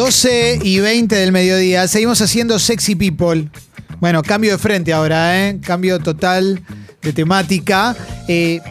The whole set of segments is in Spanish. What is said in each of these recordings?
12 y 20 del mediodía. Seguimos haciendo Sexy People. Bueno, cambio de frente ahora, ¿eh? Cambio total de temática. Eh,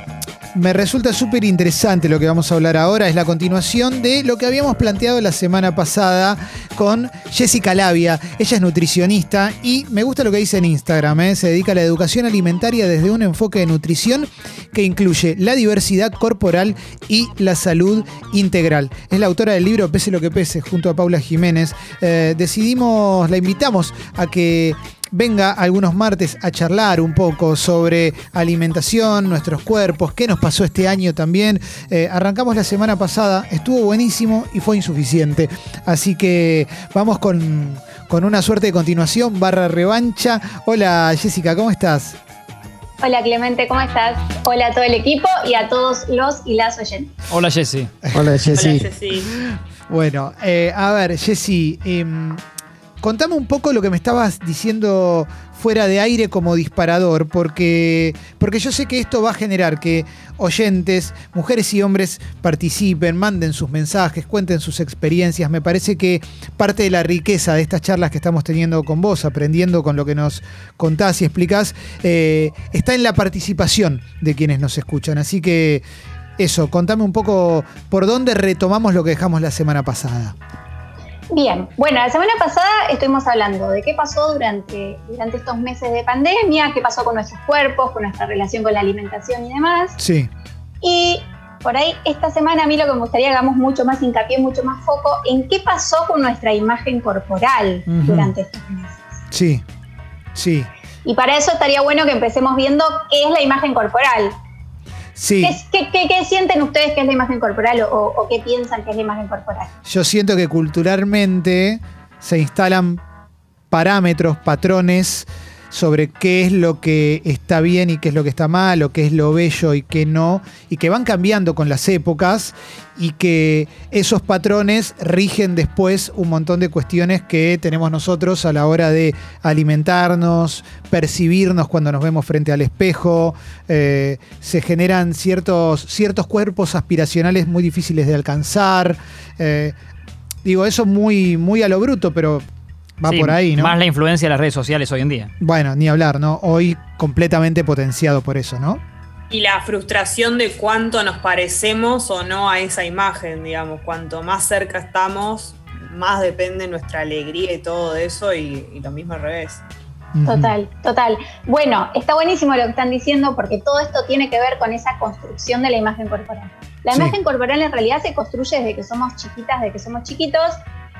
me resulta súper interesante lo que vamos a hablar ahora. Es la continuación de lo que habíamos planteado la semana pasada con Jessica Labia. Ella es nutricionista y me gusta lo que dice en Instagram. ¿eh? Se dedica a la educación alimentaria desde un enfoque de nutrición que incluye la diversidad corporal y la salud integral. Es la autora del libro Pese lo que pese, junto a Paula Jiménez. Eh, decidimos, la invitamos a que venga algunos martes a charlar un poco sobre alimentación, nuestros cuerpos, qué nos pasó este año también. Eh, arrancamos la semana pasada, estuvo buenísimo y fue insuficiente. Así que vamos con, con una suerte de continuación, barra revancha. Hola Jessica, ¿cómo estás? Hola Clemente, ¿cómo estás? Hola a todo el equipo y a todos los y las oyentes. Hola Jessy. Hola Jessy. Bueno, eh, a ver, Jessy, em, contame un poco lo que me estabas diciendo fuera de aire como disparador, porque, porque yo sé que esto va a generar que oyentes, mujeres y hombres participen, manden sus mensajes, cuenten sus experiencias. Me parece que parte de la riqueza de estas charlas que estamos teniendo con vos, aprendiendo con lo que nos contás y explicás, eh, está en la participación de quienes nos escuchan. Así que eso, contame un poco por dónde retomamos lo que dejamos la semana pasada. Bien, bueno, la semana pasada estuvimos hablando de qué pasó durante, durante estos meses de pandemia, qué pasó con nuestros cuerpos, con nuestra relación con la alimentación y demás. Sí, Y por ahí, esta semana a mí lo que me gustaría que hagamos mucho más hincapié, mucho más foco en qué pasó con nuestra imagen corporal durante estos meses. sí, sí, Y para eso estaría bueno que empecemos viendo qué es la imagen corporal. Sí. ¿Qué, qué- qué- qué sienten ustedes que es la imagen corporal o, o qué piensan que es la imagen corporal? Yo siento que culturalmente se instalan parámetros, patrones sobre qué es lo que está bien y qué es lo que está mal, o qué es lo bello y qué no, y que van cambiando con las épocas y que esos patrones rigen después un montón de cuestiones que tenemos nosotros a la hora de alimentarnos, percibirnos cuando nos vemos frente al espejo, eh, se generan ciertos, ciertos cuerpos aspiracionales muy difíciles de alcanzar. eh, digo, eso muy, muy a lo bruto, pero va Sí, por ahí, ¿no? Más la influencia de las redes sociales hoy en día. Bueno, ni hablar, ¿no? Hoy completamente potenciado por eso, ¿no? Y la frustración de cuánto nos parecemos o no a esa imagen, digamos. Cuanto más cerca estamos, más depende nuestra alegría y todo eso, y, y lo mismo al revés. Total, total. Bueno, está buenísimo lo que están diciendo porque todo esto tiene que ver con esa construcción de la imagen corporal. La Sí. imagen corporal en realidad se construye desde que somos chiquitas, desde que somos chiquitos,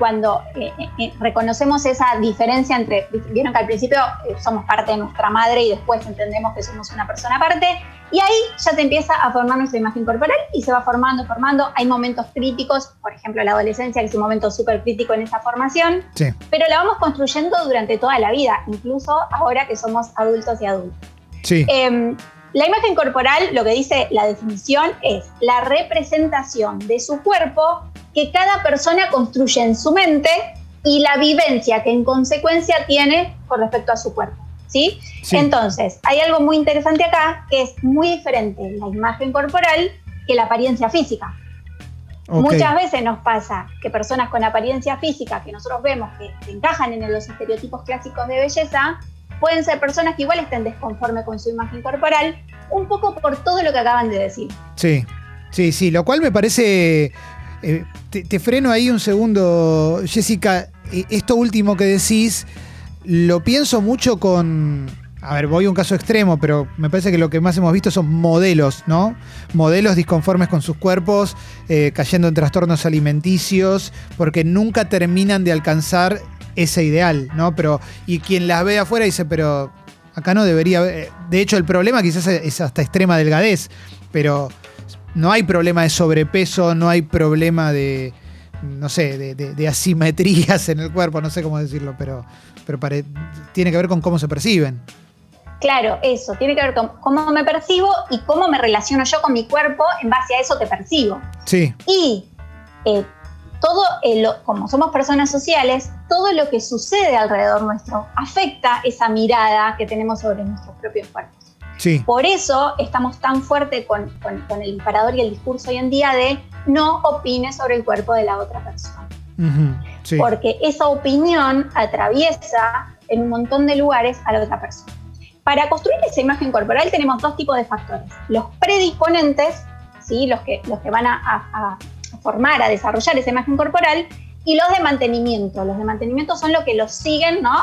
cuando eh, eh, eh, reconocemos esa diferencia entre, vieron que al principio eh, somos parte de nuestra madre y después entendemos que somos una persona aparte, y ahí ya te empieza a formar nuestra imagen corporal y se va formando, formando. Hay momentos críticos, por ejemplo la adolescencia, que es un momento súper crítico en esa formación, Sí, pero la vamos construyendo durante toda la vida, incluso ahora que somos adultos y adultos. sí. Em, la imagen corporal, lo que dice la definición, es la representación de su cuerpo que cada persona construye en su mente y la vivencia que en consecuencia tiene con respecto a su cuerpo. ¿sí? Sí. Entonces, hay algo muy interesante acá, que es muy diferente la imagen corporal que la apariencia física. Muchas veces nos pasa que personas con apariencia física que nosotros vemos que encajan en los estereotipos clásicos de belleza, pueden ser personas que igual estén desconformes con su imagen corporal, un poco por todo lo que acaban de decir. Sí, sí, sí. Lo cual me parece. eh, te, freno ahí un segundo, Jessica. Eh, Esto último que decís, lo pienso mucho con. A ver, voy a un caso extremo, pero me parece que lo que más hemos visto son modelos, ¿no? Modelos disconformes con sus cuerpos, eh, cayendo en trastornos alimenticios, porque nunca terminan de alcanzar ese ideal, ¿no? Pero, y quien las ve afuera dice, pero acá no debería haber- De hecho, el problema quizás es hasta extrema delgadez, pero no hay problema de sobrepeso, no hay problema de, no sé, de, de- de asimetrías en el cuerpo, no sé cómo decirlo, pero, pero pare- tiene que ver con cómo se perciben. Claro, eso, tiene que ver con cómo me percibo y cómo me relaciono yo con mi cuerpo en base a eso que percibo. Sí, Y eh, eh, lo- como somos personas sociales, todo lo que sucede alrededor nuestro afecta esa mirada que tenemos sobre nuestros propios cuerpos. sí, Por eso estamos tan fuerte con, con- con el disparador y el discurso hoy en día de no opines sobre el cuerpo de la otra persona. ujú, sí. Porque esa opinión atraviesa en un montón de lugares a la otra persona. Para construir esa imagen corporal tenemos dos tipos de factores. Los predisponentes, ¿sí? los, que, los que van a- a formar, a desarrollar esa imagen corporal, y los de mantenimiento. Los de mantenimiento son los que los siguen, ¿no?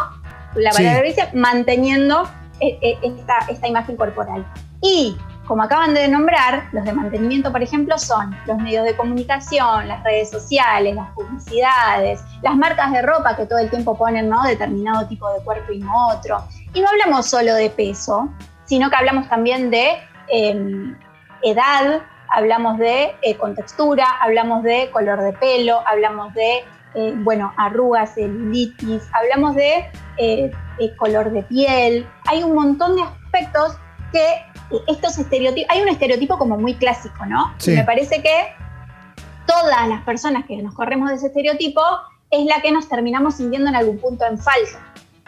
La Sí. palabra dice manteniendo eh, eh, esta, esta imagen corporal. Y como acaban de nombrar, los de mantenimiento, por ejemplo, son los medios de comunicación, las redes sociales, las publicidades, las marcas de ropa que todo el tiempo ponen ¿no? determinado tipo de cuerpo y no otro. Y no hablamos solo de peso, sino que hablamos también de eh, edad, hablamos de eh, contextura, hablamos de color de pelo, hablamos de, eh, bueno, arrugas, celulitis, hablamos de eh, color de piel. Hay un montón de aspectos que eh, estos estereotipos, hay un estereotipo como muy clásico, ¿no? Sí. Y me parece que todas las personas que nos corremos de ese estereotipo es la que nos terminamos sintiendo en algún punto en falso.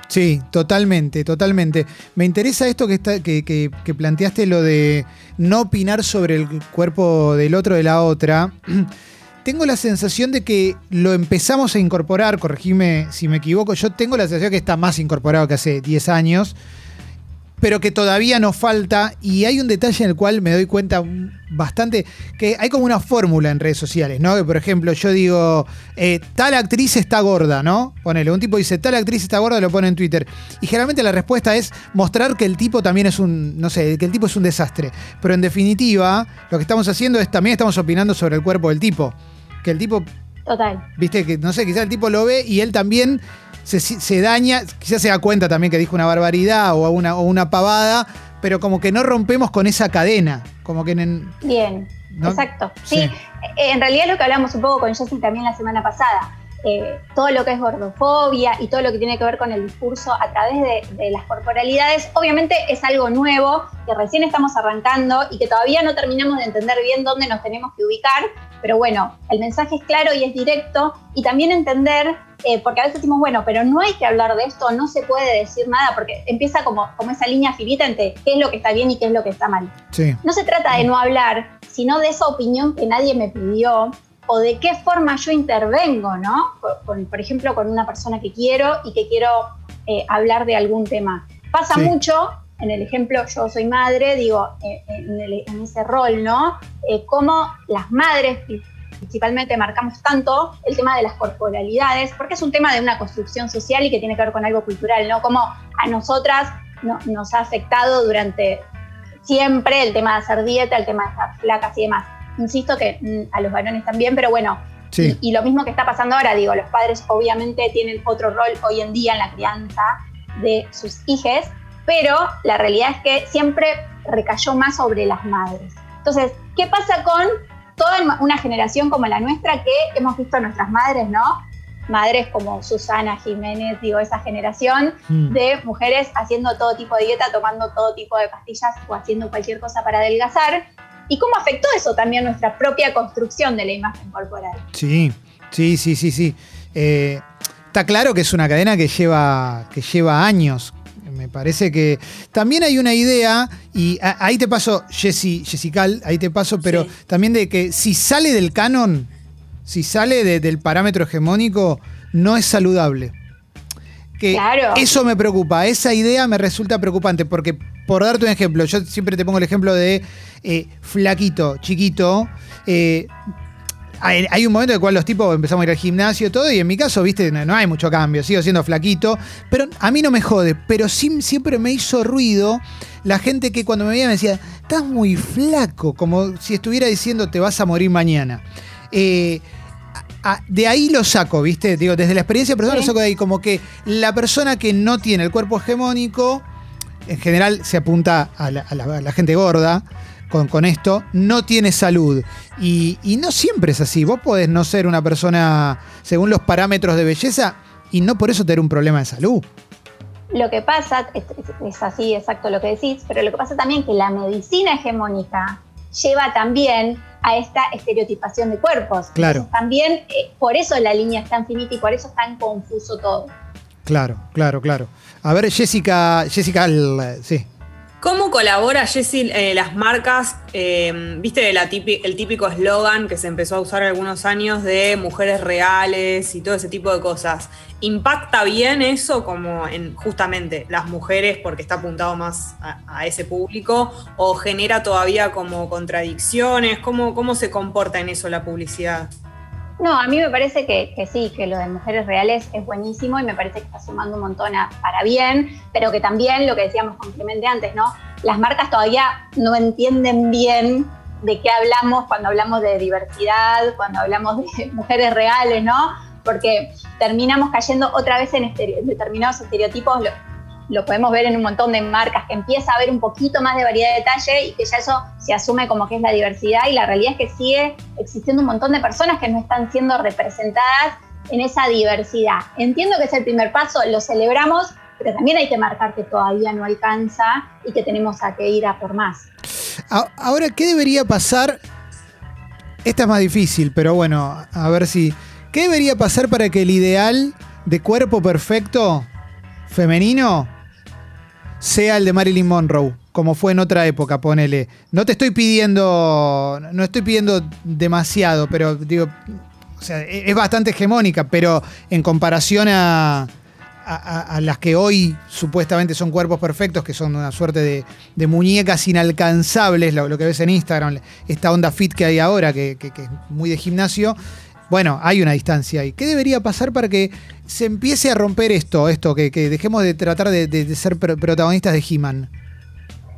Sí, totalmente, totalmente. Me interesa esto que, está, que, que- que planteaste, lo de no opinar sobre el cuerpo del otro de la otra. Tengo la sensación de que lo empezamos a incorporar, corregime si me equivoco, yo tengo la sensación que está más incorporado que hace 10 años, pero que todavía nos falta y hay un detalle en el cual me doy cuenta bastante que hay como una fórmula en redes sociales, ¿no? Que por ejemplo yo digo, eh, tal actriz está gorda, ¿no? Ponele, un tipo dice, tal actriz está gorda, lo pone en Twitter. Y generalmente la respuesta es mostrar que el tipo también es un, no sé, que el tipo es un desastre. Pero en definitiva, lo que estamos haciendo es también estamos opinando sobre el cuerpo del tipo. Que el tipo Total. Viste que, no sé, quizás el tipo lo ve y él también se, se daña, quizás se da cuenta también que dijo una barbaridad o una, o una pavada, pero como que no rompemos con esa cadena. Como que en. Bien, ¿no? exacto. Sí. Sí, en realidad lo que hablamos un poco con Jessy también la semana pasada, eh, todo lo que es gordofobia y todo lo que tiene que ver con el discurso a través de, de las corporalidades, obviamente es algo nuevo que recién estamos arrancando y que todavía no terminamos de entender bien dónde nos tenemos que ubicar, pero bueno, el mensaje es claro y es directo y también entender, eh, porque a veces decimos, bueno, pero no hay que hablar de esto, no se puede decir nada, porque empieza como, como esa línea finita entre qué es lo que está bien y qué es lo que está mal. Sí. No se trata de no hablar, sino de esa opinión que nadie me pidió o de qué forma yo intervengo, ¿no? Por ejemplo, con una persona que quiero y que quiero eh, hablar de algún tema. Pasa Sí. mucho, en el ejemplo, yo soy madre, digo, eh, en, el- en ese rol, ¿no? Eh, cómo las madres principalmente marcamos tanto el tema de las corporalidades, porque es un tema de una construcción social y que tiene que ver con algo cultural, ¿no? Como a nosotras no- nos ha afectado durante siempre el tema de hacer dieta, el tema de estar flacas y demás. Insisto que mm, a los varones también, pero bueno, Sí. y, y lo mismo que está pasando ahora, digo, los padres obviamente tienen otro rol hoy en día en la crianza de sus hijos, pero la realidad es que siempre recayó más sobre las madres. Entonces, ¿qué pasa con toda una generación como la nuestra que hemos visto a nuestras madres, ¿no? Madres como Susana Jiménez, digo, esa generación Mm. de mujeres haciendo todo tipo de dieta, tomando todo tipo de pastillas o haciendo cualquier cosa para adelgazar. ¿Y cómo afectó eso también nuestra propia construcción de la imagen corporal? Sí, sí, sí, sí, sí. Eh, está claro que es una cadena que lleva, que lleva años. Me parece que también hay una idea, y a- ahí te paso, Jessy, Jessical, ahí te paso, pero Sí. también de que si sale del canon, si sale de- del parámetro hegemónico, no es saludable. Que Claro. Eso me preocupa, esa idea me resulta preocupante, porque por darte un ejemplo, yo siempre te pongo el ejemplo de eh, flaquito, chiquito, eh, hay, hay un momento en el cual los tipos empezamos a ir al gimnasio y todo, y en mi caso, viste, no, no hay mucho cambio, sigo siendo flaquito, pero a mí no me jode, pero sí, siempre me hizo ruido la gente que cuando me veía me decía, estás muy flaco, como si estuviera diciendo te vas a morir mañana. Eh, de ahí lo saco, ¿viste? Digo, desde la experiencia personal Sí. lo saco de ahí, como que la persona que no tiene el cuerpo hegemónico, en general se apunta a la, a la- a la gente gorda, con, con esto, no tiene salud. Y, y no siempre es así. Vos podés no ser una persona según los parámetros de belleza y no por eso tener un problema de salud. Lo que pasa, es, es- es así exacto lo que decís, pero lo que pasa también que la medicina hegemónica lleva también a esta estereotipación de cuerpos. Claro. Entonces, también eh, por eso la línea es tan finita y por eso es tan confuso todo. Claro, claro, claro. A ver, Jessica, Jessica, sí. ¿Cómo colabora, Jessy, eh, las marcas? eh, ¿Viste el típico eslogan que se empezó a usar algunos años de mujeres reales y todo ese tipo de cosas? ¿Impacta bien eso como en justamente las mujeres porque está apuntado más a, a ese público? ¿O genera todavía como contradicciones? ¿Cómo, ¿Cómo se comporta en eso la publicidad? No, a mí me parece que, sí, que lo de mujeres reales es buenísimo y me parece que está sumando un montón a- para bien, pero que también lo que decíamos con Clemente antes, ¿no? Las marcas todavía no entienden bien de qué hablamos cuando hablamos de diversidad, cuando hablamos de mujeres reales, ¿no? Porque terminamos cayendo otra vez en estere- determinados estereotipos. Lo, podemos ver en un montón de marcas, que empieza a haber un poquito más de variedad de detalle y que ya eso se asume como que es la diversidad y la realidad es que sigue existiendo un montón de personas que no están siendo representadas en esa diversidad. Entiendo que es el primer paso, lo celebramos, pero también hay que marcar que todavía no alcanza y que tenemos a que ir a por más. Ahora, ¿qué debería pasar? Esta es más difícil, pero bueno, a ver si. ¿Qué debería pasar para que el ideal de cuerpo perfecto femenino sea el de Marilyn Monroe? Como fue en otra época, ponele. No te estoy pidiendo. No estoy pidiendo demasiado, pero digo. E- es bastante hegemónica, pero en comparación a, a- las que hoy supuestamente son cuerpos perfectos, que son una suerte de, de muñecas inalcanzables, lo, lo que ves en Instagram, esta onda fit que hay ahora, que, que- que es muy de gimnasio. Bueno, hay una distancia ahí. ¿Qué debería pasar para que se empiece a romper esto, esto que, dejemos de tratar de, ser pro- protagonistas de He-Man?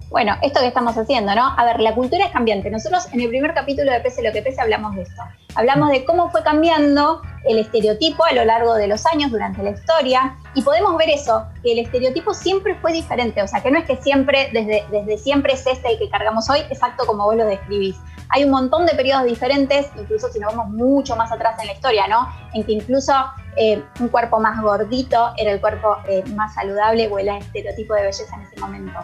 Bueno, esto que estamos haciendo, ¿no? A ver, la cultura es cambiante. Nosotros en el primer capítulo de Pese lo que pese hablamos de esto. Hablamos de cómo fue cambiando el estereotipo a lo largo de los años durante la historia y podemos ver eso, que el estereotipo siempre fue diferente, o sea, que no es que siempre, desde, desde siempre es este el que cargamos hoy, exacto como vos lo describís. Hay un montón de periodos diferentes, incluso si nos vamos mucho más atrás en la historia, ¿no? En que incluso eh, un cuerpo más gordito era el cuerpo eh, más saludable o el estereotipo de belleza en ese momento.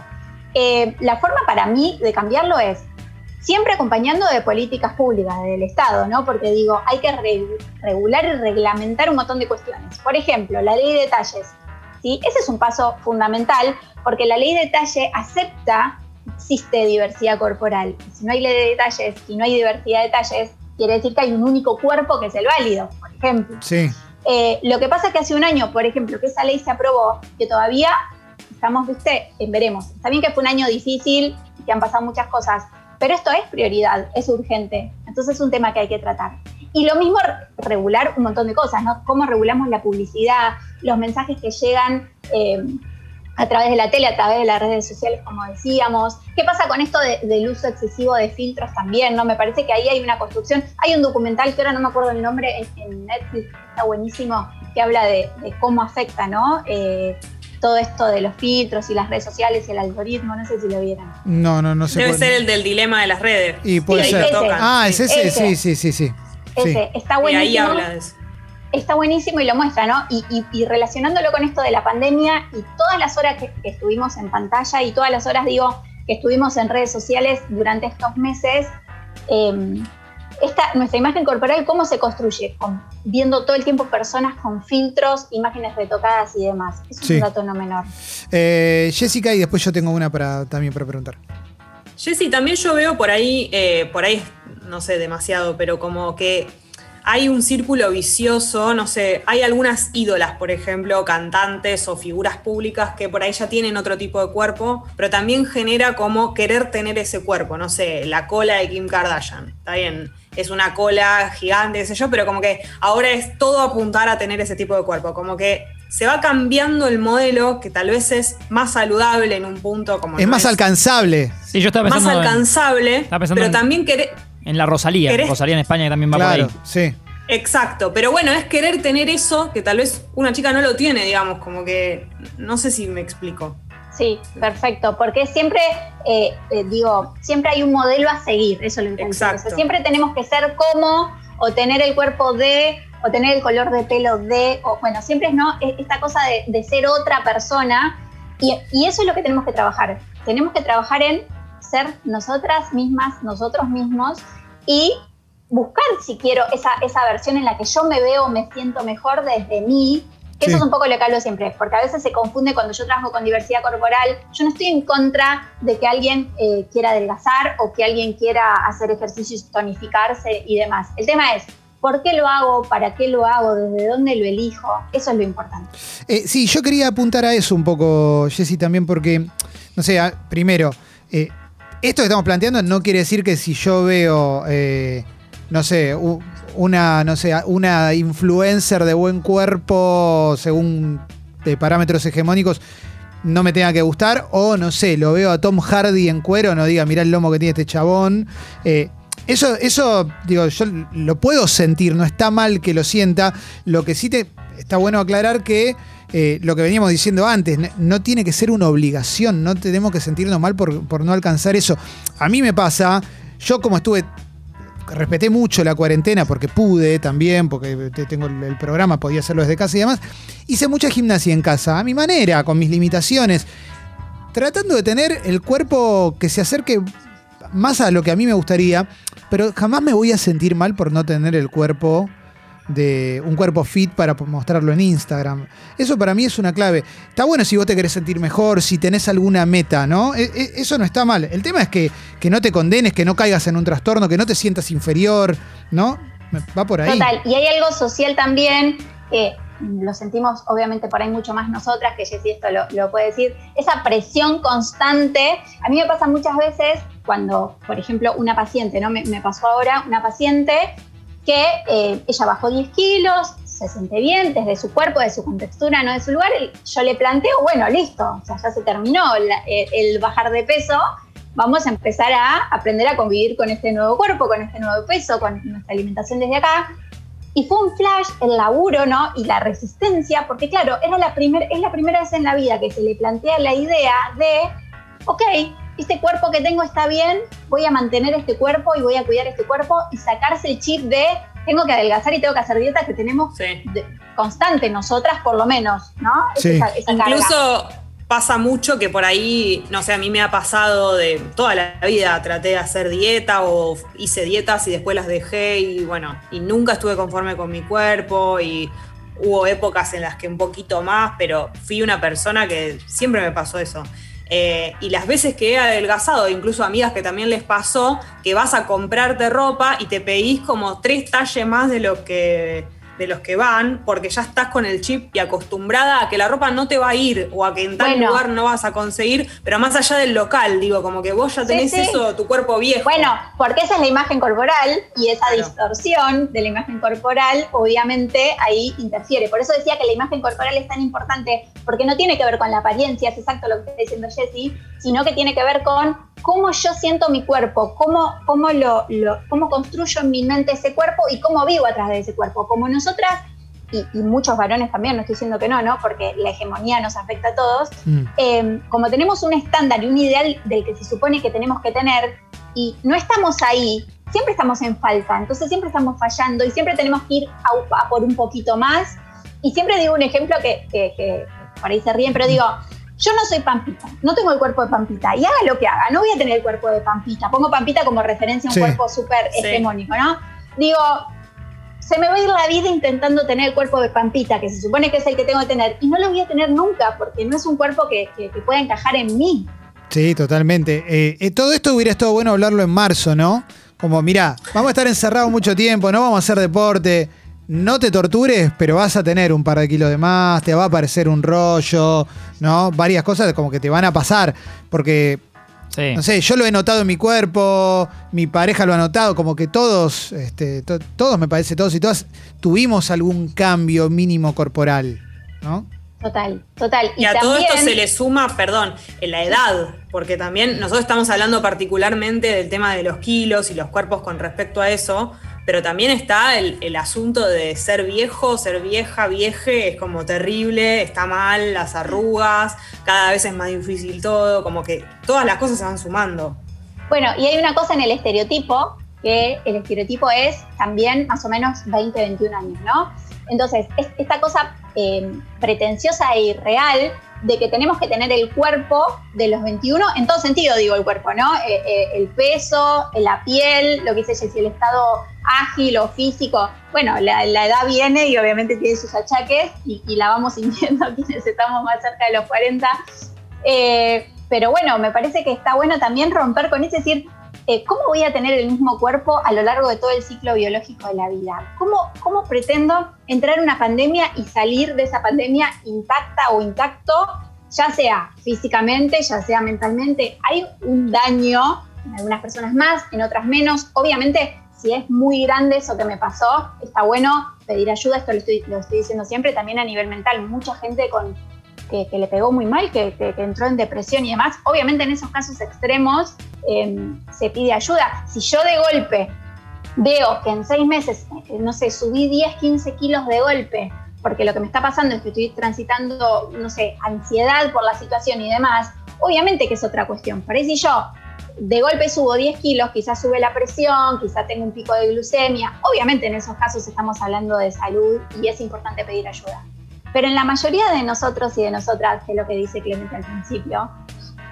Eh, la forma para mí de cambiarlo es siempre acompañando de políticas públicas del Estado, ¿no? Porque digo, hay que re- regular y reglamentar un montón de cuestiones. Por ejemplo, la ley de detalles. ¿sí? Ese es un paso fundamental porque la ley de detalle acepta existe diversidad corporal. Si no hay ley de detalles y no hay diversidad de detalles, quiere decir que hay un único cuerpo que es el válido, por ejemplo. Sí. Eh, lo que pasa es que hace un año, por ejemplo, que esa ley se aprobó, que todavía estamos, viste, veremos. Está bien que fue un año difícil que han pasado muchas cosas, pero esto es prioridad, es urgente. Entonces es un tema que hay que tratar. Y lo mismo re- regular un montón de cosas, ¿no? Cómo regulamos la publicidad, los mensajes que llegan eh, a través de la tele, a través de las redes sociales, como decíamos. ¿Qué pasa con esto de- del uso excesivo de filtros también? ¿no? Me parece que ahí hay una construcción. Hay un documental que ahora no me acuerdo el nombre en, en Netflix, está buenísimo, que habla de, de cómo afecta, ¿no? Eh, todo esto de los filtros y las redes sociales y el algoritmo, no sé si lo vieron. No, no, no sé. Debe ser el del dilema de las redes. Y puede ahí ser. lo Ese. tocan. Ah, es ese. Ese. Sí, sí, sí, sí. Sí. Ese, está Y buenísimo. ahí habla de eso. Está buenísimo y lo muestra, ¿no? Y, y- y relacionándolo con esto de la pandemia y todas las horas que, que estuvimos en pantalla y todas las horas, digo, que estuvimos en redes sociales durante estos meses, eh, esta, nuestra imagen corporal, ¿cómo se construye? Con- viendo todo el tiempo personas con filtros, imágenes retocadas y demás. Es Sí. un dato no menor. Eh, Jessica, y después yo tengo una para, también para preguntar. Jessy, también yo veo por ahí, eh, por ahí, no sé demasiado, pero como que hay un círculo vicioso, no sé, hay algunas ídolas, por ejemplo, cantantes o figuras públicas que por ahí ya tienen otro tipo de cuerpo, pero también genera como querer tener ese cuerpo, no sé, la cola de Kim Kardashian, está bien, es una cola gigante, qué sé yo, pero como que ahora es todo apuntar a tener ese tipo de cuerpo, como que se va cambiando el modelo que tal vez es más saludable en un punto como Es no más alcanzable. Sí, yo estaba más pensando en- alcanzable, estaba pensando pero en- también querer, en, la Rosalía. ¿Querés? Rosalía en España que también va Claro, por ahí. sí. exacto, pero bueno, es querer tener eso que tal vez una chica no lo tiene, digamos, como que no sé si me explico. Sí, perfecto, porque siempre, eh, eh, digo, siempre hay un modelo a seguir, eso es lo que Exacto. siempre tenemos que ser como, o tener el cuerpo de, o tener el color de pelo de, o bueno, siempre es no, es esta cosa de, de ser otra persona, y, y eso es lo que tenemos que trabajar. Tenemos que trabajar en ser nosotras mismas, nosotros mismos, y buscar si quiero esa, esa versión en la que yo me veo, me siento mejor desde mí, que Sí. eso es un poco lo que hablo siempre, porque a veces se confunde cuando yo trabajo con diversidad corporal. Yo no estoy en contra de que alguien eh, quiera adelgazar o que alguien quiera hacer ejercicios, tonificarse y demás. El tema es, ¿por qué lo hago? ¿Para qué lo hago? ¿Desde dónde lo elijo? Eso es lo importante. Eh, sí, yo quería apuntar a eso un poco, Jessy, también porque, no sé, primero, eh, esto que estamos planteando no quiere decir que si yo veo, eh, no sé, una, no sé, una influencer de buen cuerpo según de parámetros hegemónicos no me tenga que gustar o no sé, lo veo a Tom Hardy en cuero, no diga, mirá el lomo que tiene este chabón. Eh, eso, eso, digo, yo lo puedo sentir, no está mal que lo sienta. Lo que sí te está bueno aclarar que eh, lo que veníamos diciendo antes, no tiene que ser una obligación, no tenemos que sentirnos mal por, por no alcanzar eso. A mí me pasa, yo como estuve respeté mucho la cuarentena porque pude también, porque te- tengo el programa, podía hacerlo desde casa y demás. Hice mucha gimnasia en casa, a mi manera, con mis limitaciones, tratando de tener el cuerpo que se acerque más a lo que a mí me gustaría, pero jamás me voy a sentir mal por no tener el cuerpo de un cuerpo fit para mostrarlo en Instagram. Eso para mí es una clave. Está bueno si vos te querés sentir mejor, si tenés alguna meta, ¿no? E- e- Eso no está mal. El tema es que, que no te condenes, que no caigas en un trastorno, que no te sientas inferior, ¿no? Va por ahí. Total, y hay algo social también, que lo sentimos obviamente por ahí mucho más nosotras, que Jessy esto lo, lo puede decir, esa presión constante. A mí me pasa muchas veces cuando, por ejemplo, una paciente, ¿no? Me pasó ahora una paciente que eh, ella bajó 10 kilos, se siente bien desde su cuerpo, de su contextura, no de su lugar. Yo le planteo, bueno, listo, o sea, ya se terminó la- eh, el bajar de peso, vamos a empezar a aprender a convivir con este nuevo cuerpo, con este nuevo peso, con nuestra alimentación desde acá. Y fue un flash el laburo, ¿no? Y la resistencia, porque claro, era la primer, es la primera vez en la vida que se le plantea la idea de, ok, este cuerpo que tengo está bien, voy a mantener este cuerpo y voy a cuidar este cuerpo y sacarse el chip de, tengo que adelgazar y tengo que hacer dieta que tenemos Sí. de- constante nosotras por lo menos, ¿no? Sí. esa- esa carga. Incluso pasa mucho que por ahí, no sé, a mí me ha pasado de toda la vida, traté de hacer dieta o hice dietas y después las dejé y bueno, y nunca estuve conforme con mi cuerpo y hubo épocas en las que un poquito más, pero fui una persona que siempre me pasó eso. Eh, y las veces que he adelgazado, incluso amigas que también les pasó, que vas a comprarte ropa y te pedís como tres talles más de lo que de los que van, porque ya estás con el chip y acostumbrada a que la ropa no te va a ir o a que en tal Bueno. lugar no vas a conseguir, pero más allá del local, digo, como que vos ya tenés sí. eso, tu cuerpo viejo. Bueno, porque esa es la imagen corporal y esa distorsión de la imagen corporal obviamente ahí interfiere. Por eso decía que la imagen corporal es tan importante, porque no tiene que ver con la apariencia, es exacto lo que está diciendo Jessie, sino que tiene que ver con cómo yo siento mi cuerpo, cómo, cómo, lo, lo- cómo construyo en mi mente ese cuerpo y cómo vivo atrás de ese cuerpo. Como nosotras, y, y muchos varones también, no estoy diciendo que no, ¿no? Porque la hegemonía nos afecta a todos, Mm. eh, como tenemos un estándar y un ideal del que se supone que tenemos que tener y no estamos ahí, siempre estamos en falta, entonces siempre estamos fallando y siempre tenemos que ir a, a por un poquito más. Y siempre digo un ejemplo que, que- que por ahí se ríen, pero digo, yo no soy Pampita, no tengo el cuerpo de Pampita y haga lo que haga, no voy a tener el cuerpo de Pampita. Pongo Pampita como referencia a un Sí. cuerpo súper Sí. hegemónico, ¿no? Digo, se me va a ir la vida intentando tener el cuerpo de Pampita, que se supone que es el que tengo que tener, y no lo voy a tener nunca, porque no es un cuerpo que, que- pueda encajar en mí. Sí, totalmente. Eh, eh, todo esto hubiera estado bueno hablarlo en marzo, ¿no? Como, mirá, vamos a estar encerrados mucho tiempo, no vamos a hacer deporte, no te tortures, pero vas a tener un par de kilos de más, te va a aparecer un rollo, ¿no? Varias cosas como que te van a pasar, porque, Sí. no sé, yo lo he notado en mi cuerpo, mi pareja lo ha notado, como que todos, este, to- todos me parece, todos y todas, tuvimos algún cambio mínimo corporal, ¿no? Total, total. Y a todo esto se le suma, perdón, en la edad, porque también nosotros estamos hablando particularmente del tema de los kilos y los cuerpos con respecto a eso, pero también está el, asunto de ser viejo, ser vieja, vieje, es como terrible, está mal, las arrugas, cada vez es más difícil todo, como que todas las cosas se van sumando. Bueno, y hay una cosa en el estereotipo, que el estereotipo es también más o menos 20, 21 años, ¿no? Entonces, es esta cosa eh, pretenciosa e irreal de que tenemos que tener el cuerpo de los 21, en todo sentido digo el cuerpo, ¿no? Eh, eh, el peso, la piel, lo que dice Jessy, el estado ágil o físico. Bueno, la, edad viene y obviamente tiene sus achaques y, y, la vamos sintiendo quienes estamos más cerca de los 40. Eh, pero bueno, me parece que está bueno también romper con eso, decir, eh, ¿cómo voy a tener el mismo cuerpo a lo largo de todo el ciclo biológico de la vida? ¿Cómo, ¿Cómo pretendo entrar en una pandemia y salir de esa pandemia intacta o intacto, ya sea físicamente, ya sea mentalmente? Hay un daño en algunas personas más, en otras menos. Obviamente, si es muy grande eso que me pasó, está bueno pedir ayuda, esto lo estoy, lo estoy diciendo siempre, también a nivel mental. Mucha gente con que, le pegó muy mal, que, que, que, entró en depresión y demás. Obviamente en esos casos extremos eh, se pide ayuda. Si yo de golpe veo que en seis meses, eh, no sé, subí 10, 15 kilos de golpe, porque lo que me está pasando es que estoy transitando, no sé, ansiedad por la situación y demás, obviamente que es otra cuestión. Pero si yo de golpe subo 10 kilos, quizás sube la presión, quizás tengo un pico de glucemia, obviamente en esos casos estamos hablando de salud y es importante pedir ayuda. Pero en la mayoría de nosotros y de nosotras, que es lo que dice Clemente al principio,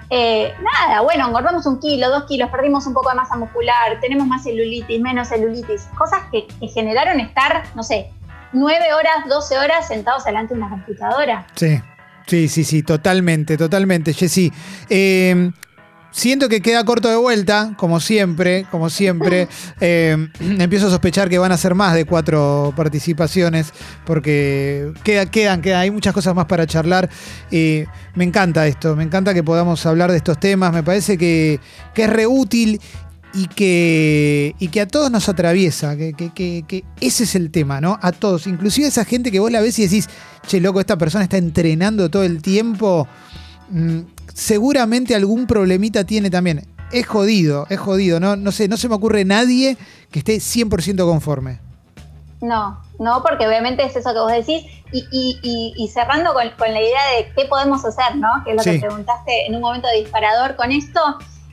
eh, nada, bueno, engordamos un kilo, dos kilos, perdimos un poco de masa muscular, tenemos más celulitis, menos celulitis, cosas que, generaron estar, no sé, nueve horas, 12 horas sentados delante de una computadora. Sí, sí, sí, sí, totalmente, totalmente, Jessy. Eh, Siento que queda corto de vuelta, como siempre, como siempre. Eh, empiezo a sospechar que van a ser más de cuatro participaciones, porque queda, quedan, quedan, hay muchas cosas más para charlar. Eh, me encanta esto, me encanta que podamos hablar de estos temas, me parece que, que es reútil y que, y que a todos nos atraviesa, que, que, que, que, ese es el tema, ¿no? A todos, inclusive esa gente que vos la ves y decís, che, loco, esta persona está entrenando todo el tiempo. Mmm, seguramente algún problemita tiene también. Es jodido, es jodido. No, no sé, no se me ocurre nadie que esté 100% conforme. No, no, porque obviamente es eso que vos decís. Y, y, y, y cerrando con, con, la idea de qué podemos hacer, ¿no? Que es lo sí. que preguntaste en un momento de disparador con esto.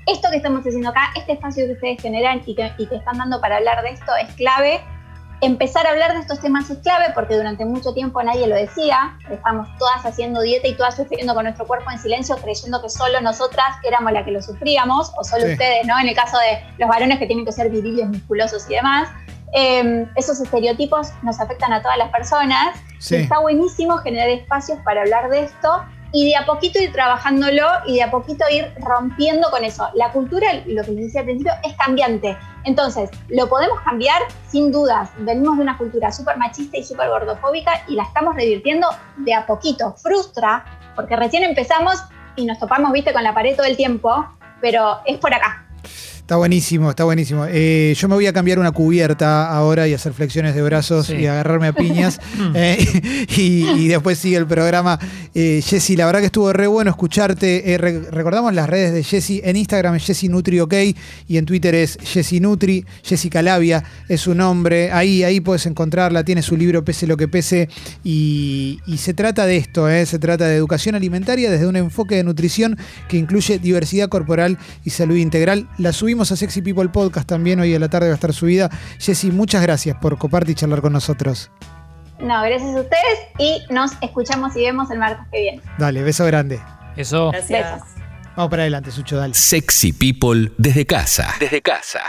Esto que estamos haciendo acá, este espacio que ustedes generan y que, y que están dando para hablar de esto es clave empezar a hablar de estos temas es clave porque durante mucho tiempo nadie lo decía. Estamos todas haciendo dieta y todas sufriendo con nuestro cuerpo en silencio, creyendo que solo nosotras éramos las que lo sufríamos, o solo sí. ustedes, ¿no? En el caso de los varones que tienen que ser viriles, musculosos y demás. Eh, esos estereotipos nos afectan a todas las personas. Sí. Está buenísimo generar espacios para hablar de esto y de a poquito ir trabajándolo y de a poquito ir rompiendo con eso. La cultura, lo que les decía al principio, es cambiante. Entonces, lo podemos cambiar sin dudas. Venimos de una cultura súper machista y súper gordofóbica y la estamos revirtiendo de a poquito. Frustra, porque recién empezamos y nos topamos, viste, con la pared todo el tiempo, pero es por acá. Está buenísimo, está buenísimo. Eh, yo me voy a cambiar una cubierta ahora y hacer flexiones de brazos sí. y agarrarme a piñas. eh, y, y, después sigue el programa. Eh, Jessy, la verdad que estuvo re bueno escucharte. Eh, re recordamos las redes de Jessy. En Instagram es Jessy Nutri OK y en Twitter es Jessy Nutri. Jessy Calavia es su nombre. Ahí, ahí puedes encontrarla. Tiene su libro Pese lo que pese. Y, y se trata de esto, se trata de educación alimentaria desde un enfoque de nutrición que incluye diversidad corporal y salud integral. La subimos a Sexy People Podcast también, hoy a la tarde va a estar subida. Jessy, muchas gracias por coparte y charlar con nosotros. No, gracias a ustedes y nos escuchamos y vemos el martes que viene. Dale, beso grande. Eso. Gracias. Besos. Vamos para adelante, Sucho, dale. Sexy People desde casa. Desde casa.